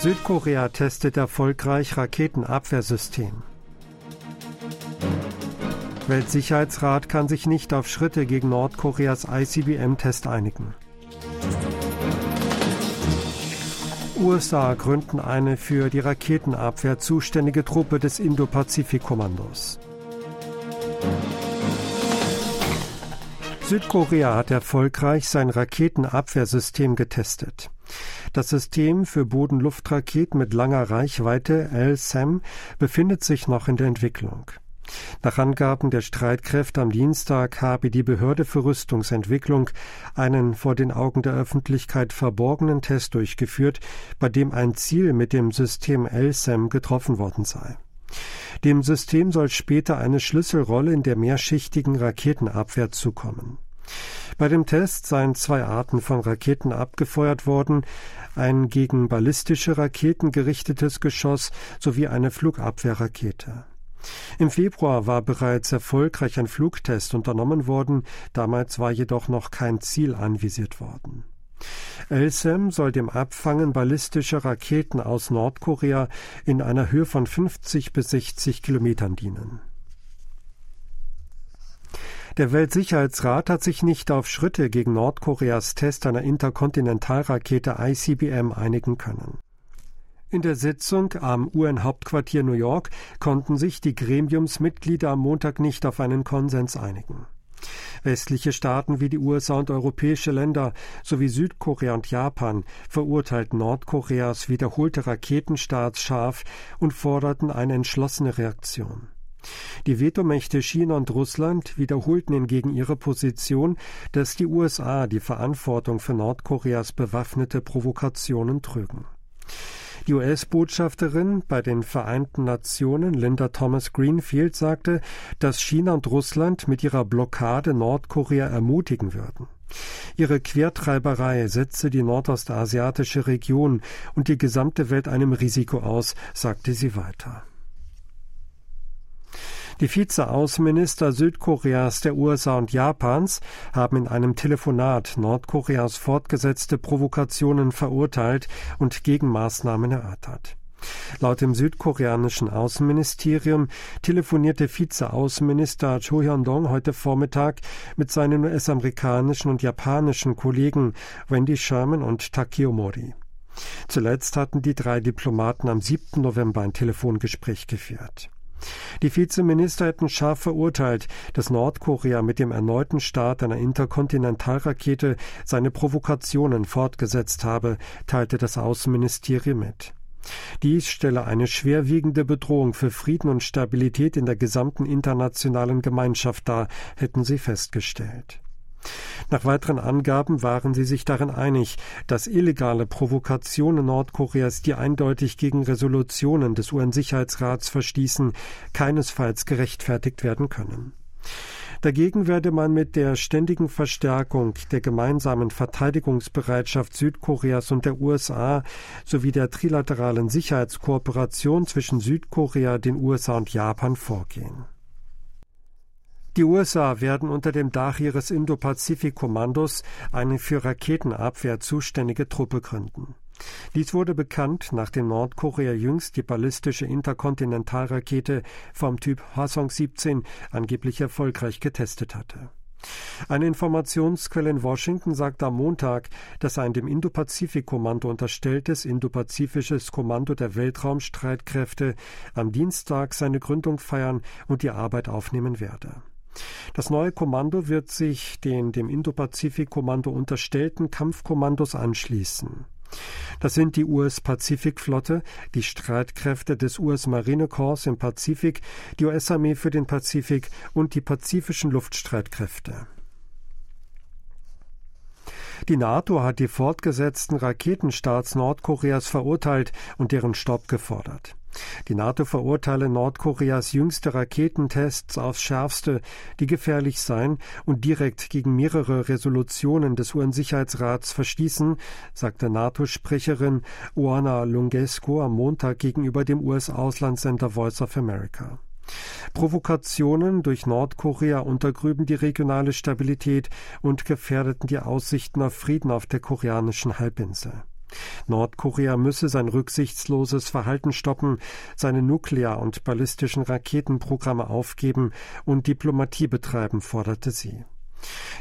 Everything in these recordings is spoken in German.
Südkorea testet erfolgreich Raketenabwehrsystem. Weltsicherheitsrat kann sich nicht auf Schritte gegen Nordkoreas ICBM-Test einigen. USA gründen eine für die Raketenabwehr zuständige Truppe des Indo-Pazifik-Kommandos. Südkorea hat erfolgreich sein Raketenabwehrsystem getestet. Das System für Boden-Luft-Raketen mit langer Reichweite LSAM befindet sich noch in der Entwicklung. Nach Angaben der Streitkräfte am Dienstag habe die Behörde für Rüstungsentwicklung einen vor den Augen der Öffentlichkeit verborgenen Test durchgeführt, bei dem ein Ziel mit dem System LSAM getroffen worden sei. Dem System soll später eine Schlüsselrolle in der mehrschichtigen Raketenabwehr zukommen. Bei dem Test seien zwei Arten von Raketen abgefeuert worden, ein gegen ballistische Raketen gerichtetes Geschoss sowie eine Flugabwehrrakete. Im Februar war bereits erfolgreich ein Flugtest unternommen worden, damals war jedoch noch kein Ziel anvisiert worden. LSAM soll dem Abfangen ballistischer Raketen aus Nordkorea in einer Höhe von 50 bis 60 Kilometern dienen. Der Weltsicherheitsrat hat sich nicht auf Schritte gegen Nordkoreas Test einer Interkontinentalrakete ICBM einigen können. In der Sitzung am UN-Hauptquartier New York konnten sich die Gremiumsmitglieder am Montag nicht auf einen Konsens einigen. Westliche Staaten wie die USA und europäische Länder sowie Südkorea und Japan verurteilten Nordkoreas wiederholte Raketenstarts scharf und forderten eine entschlossene Reaktion. Die Vetomächte China und Russland wiederholten hingegen ihre Position, dass die USA die Verantwortung für Nordkoreas bewaffnete Provokationen trügen. Die US-Botschafterin bei den Vereinten Nationen, Linda Thomas Greenfield, sagte, dass China und Russland mit ihrer Blockade Nordkorea ermutigen würden. Ihre Quertreiberei setze die nordostasiatische Region und die gesamte Welt einem Risiko aus, sagte sie weiter. Die Vize-Außenminister Südkoreas, der USA und Japans haben in einem Telefonat Nordkoreas fortgesetzte Provokationen verurteilt und Gegenmaßnahmen erörtert. Laut dem südkoreanischen Außenministerium telefonierte Vize-Außenminister Cho Hyun-dong heute Vormittag mit seinen US-amerikanischen und japanischen Kollegen Wendy Sherman und Takeo Mori. Zuletzt hatten die drei Diplomaten am 7. November ein Telefongespräch geführt. Die Vizeminister hätten scharf verurteilt, dass Nordkorea mit dem erneuten Start einer Interkontinentalrakete seine Provokationen fortgesetzt habe, teilte das Außenministerium mit. Dies stelle eine schwerwiegende Bedrohung für Frieden und Stabilität in der gesamten internationalen Gemeinschaft dar, hätten sie festgestellt. Nach weiteren Angaben waren sie sich darin einig, dass illegale Provokationen Nordkoreas, die eindeutig gegen Resolutionen des UN-Sicherheitsrats verstießen, keinesfalls gerechtfertigt werden können. Dagegen werde man mit der ständigen Verstärkung der gemeinsamen Verteidigungsbereitschaft Südkoreas und der USA sowie der trilateralen Sicherheitskooperation zwischen Südkorea, den USA und Japan vorgehen. Die USA werden unter dem Dach ihres Indo-Pazifik-Kommandos eine für Raketenabwehr zuständige Truppe gründen. Dies wurde bekannt, nachdem Nordkorea jüngst die ballistische Interkontinentalrakete vom Typ Hwasong 17 angeblich erfolgreich getestet hatte. Eine Informationsquelle in Washington sagte am Montag, dass ein dem Indo-Pazifik-Kommando unterstelltes Indo-Pazifisches Kommando der Weltraumstreitkräfte am Dienstag seine Gründung feiern und die Arbeit aufnehmen werde. Das neue Kommando wird sich den dem Indo-Pazifik-Kommando unterstellten Kampfkommandos anschließen. Das sind die US-Pazifikflotte, die Streitkräfte des US-Marinekorps im Pazifik, die US-Armee für den Pazifik und die pazifischen Luftstreitkräfte. Die NATO hat die fortgesetzten Raketenstarts Nordkoreas verurteilt und deren Stopp gefordert. Die NATO verurteile Nordkoreas jüngste Raketentests aufs schärfste, die gefährlich seien und direkt gegen mehrere Resolutionen des UN-Sicherheitsrats verstießen, sagte NATO-Sprecherin Oana Lungescu am Montag gegenüber dem US-Auslandssender Voice of America. Provokationen durch Nordkorea untergrüben die regionale Stabilität und gefährdeten die Aussichten auf Frieden auf der koreanischen Halbinsel. Nordkorea müsse sein rücksichtsloses Verhalten stoppen, seine nuklear- und ballistischen Raketenprogramme aufgeben und Diplomatie betreiben, forderte sie.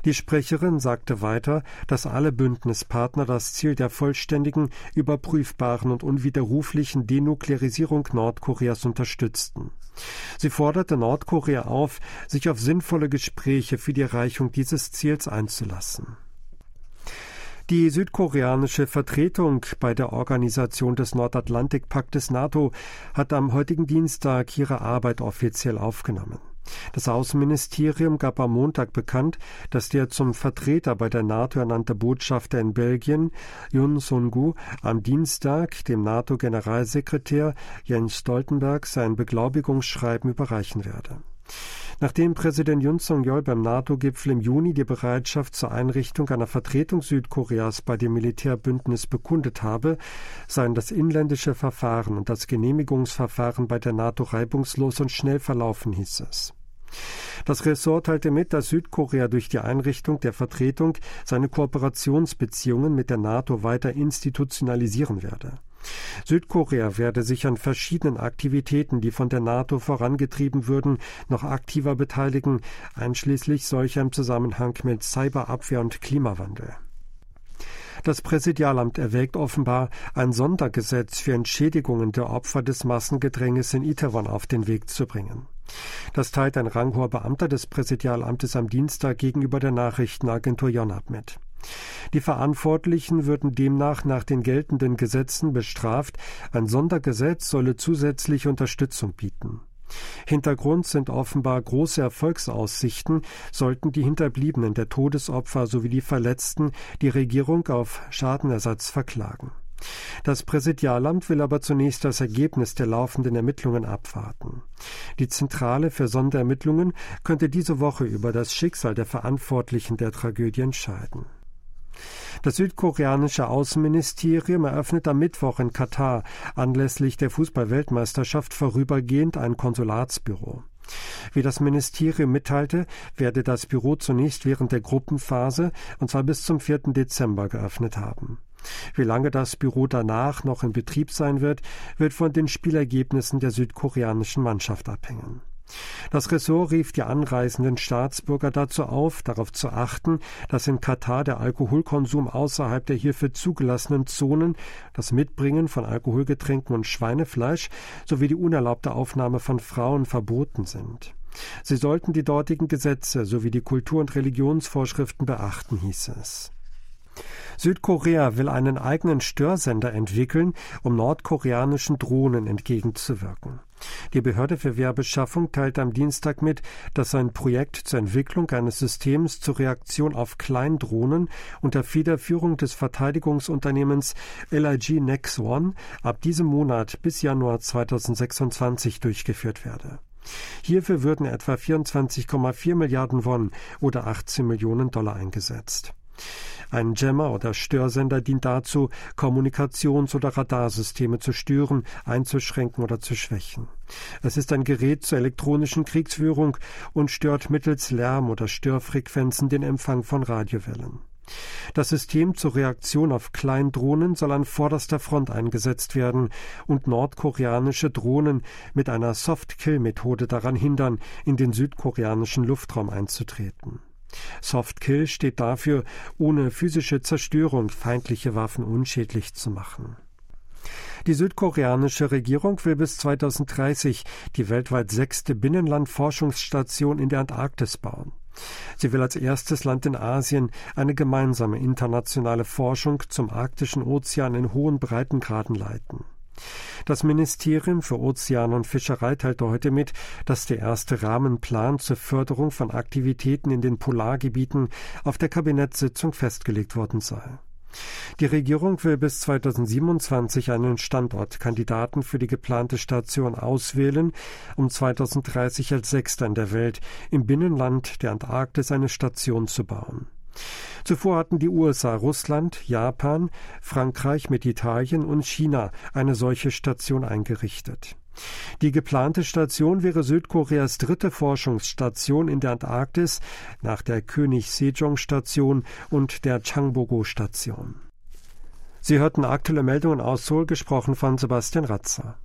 Die Sprecherin sagte weiter, dass alle Bündnispartner das Ziel der vollständigen, überprüfbaren und unwiderruflichen Denuklearisierung Nordkoreas unterstützten. Sie forderte Nordkorea auf, sich auf sinnvolle Gespräche für die Erreichung dieses Ziels einzulassen. Die südkoreanische Vertretung bei der Organisation des Nordatlantikpaktes NATO hat am heutigen Dienstag ihre Arbeit offiziell aufgenommen. Das Außenministerium gab am Montag bekannt, dass der zum Vertreter bei der NATO ernannte Botschafter in Belgien, Yun Sung-gu, am Dienstag dem NATO-Generalsekretär Jens Stoltenberg sein Beglaubigungsschreiben überreichen werde. Nachdem Präsident Yun Song-yeol beim NATO-Gipfel im Juni die Bereitschaft zur Einrichtung einer Vertretung Südkoreas bei dem Militärbündnis bekundet habe, seien das inländische Verfahren und das Genehmigungsverfahren bei der NATO reibungslos und schnell verlaufen, hieß es. Das Ressort teilte mit, dass Südkorea durch die Einrichtung der Vertretung seine Kooperationsbeziehungen mit der NATO weiter institutionalisieren werde. Südkorea werde sich an verschiedenen Aktivitäten, die von der NATO vorangetrieben würden, noch aktiver beteiligen, einschließlich solcher im Zusammenhang mit Cyberabwehr und Klimawandel. Das Präsidialamt erwägt offenbar, ein Sondergesetz für Entschädigungen der Opfer des Massengedränges in Itaewon auf den Weg zu bringen. Das teilt ein ranghoher Beamter des Präsidialamtes am Dienstag gegenüber der Nachrichtenagentur Yonhap mit. Die Verantwortlichen würden demnach nach den geltenden Gesetzen bestraft, ein Sondergesetz solle zusätzliche Unterstützung bieten. Hintergrund sind offenbar große Erfolgsaussichten, sollten die Hinterbliebenen der Todesopfer sowie die Verletzten die Regierung auf Schadenersatz verklagen. Das Präsidialamt will aber zunächst das Ergebnis der laufenden Ermittlungen abwarten. Die Zentrale für Sonderermittlungen könnte diese Woche über das Schicksal der Verantwortlichen der Tragödie entscheiden. Das südkoreanische Außenministerium eröffnet am Mittwoch in Katar anlässlich der Fußballweltmeisterschaft vorübergehend ein Konsulatsbüro. Wie das Ministerium mitteilte, werde das Büro zunächst während der Gruppenphase, und zwar bis zum 4. Dezember, geöffnet haben. Wie lange das Büro danach noch in Betrieb sein wird, wird von den Spielergebnissen der südkoreanischen Mannschaft abhängen. Das Ressort rief die anreisenden Staatsbürger dazu auf, darauf zu achten, dass in Katar der Alkoholkonsum außerhalb der hierfür zugelassenen Zonen, das Mitbringen von Alkoholgetränken und Schweinefleisch sowie die unerlaubte Aufnahme von Frauen verboten sind. Sie sollten die dortigen Gesetze sowie die Kultur- und Religionsvorschriften beachten, hieß es. Südkorea will einen eigenen Störsender entwickeln, um nordkoreanischen Drohnen entgegenzuwirken. Die Behörde für Wehrbeschaffung teilte am Dienstag mit, dass ein Projekt zur Entwicklung eines Systems zur Reaktion auf Kleindrohnen unter Federführung des Verteidigungsunternehmens LIG Nex One ab diesem Monat bis Januar 2026 durchgeführt werde. Hierfür würden etwa 24,4 Milliarden Won oder 18 Millionen Dollar eingesetzt. Ein Jammer oder Störsender dient dazu, Kommunikations- oder Radarsysteme zu stören, einzuschränken oder zu schwächen. Es ist ein Gerät zur elektronischen Kriegsführung und stört mittels Lärm oder Störfrequenzen den Empfang von Radiowellen. Das System zur Reaktion auf Kleindrohnen soll an vorderster Front eingesetzt werden und nordkoreanische Drohnen mit einer Soft-Kill-Methode daran hindern, in den südkoreanischen Luftraum einzutreten. Softkill steht dafür, ohne physische Zerstörung feindliche Waffen unschädlich zu machen. Die südkoreanische Regierung will bis 2030 die weltweit sechste Binnenlandforschungsstation in der Antarktis bauen. Sie will als erstes Land in Asien eine gemeinsame internationale Forschung zum arktischen Ozean in hohen Breitengraden leiten. Das Ministerium für Ozean und Fischerei teilte heute mit, dass der erste Rahmenplan zur Förderung von Aktivitäten in den Polargebieten auf der Kabinettssitzung festgelegt worden sei. Die Regierung will bis 2027 einen Standortkandidaten für die geplante Station auswählen, um 2030 als sechster in der Welt im Binnenland der Antarktis eine Station zu bauen. Zuvor hatten die USA, Russland, Japan, Frankreich mit Italien und China eine solche Station eingerichtet. Die geplante Station wäre Südkoreas dritte Forschungsstation in der Antarktis nach der König Sejong Station und der Changbogo Station. Sie hörten aktuelle Meldungen aus Seoul, gesprochen von Sebastian Ratzer.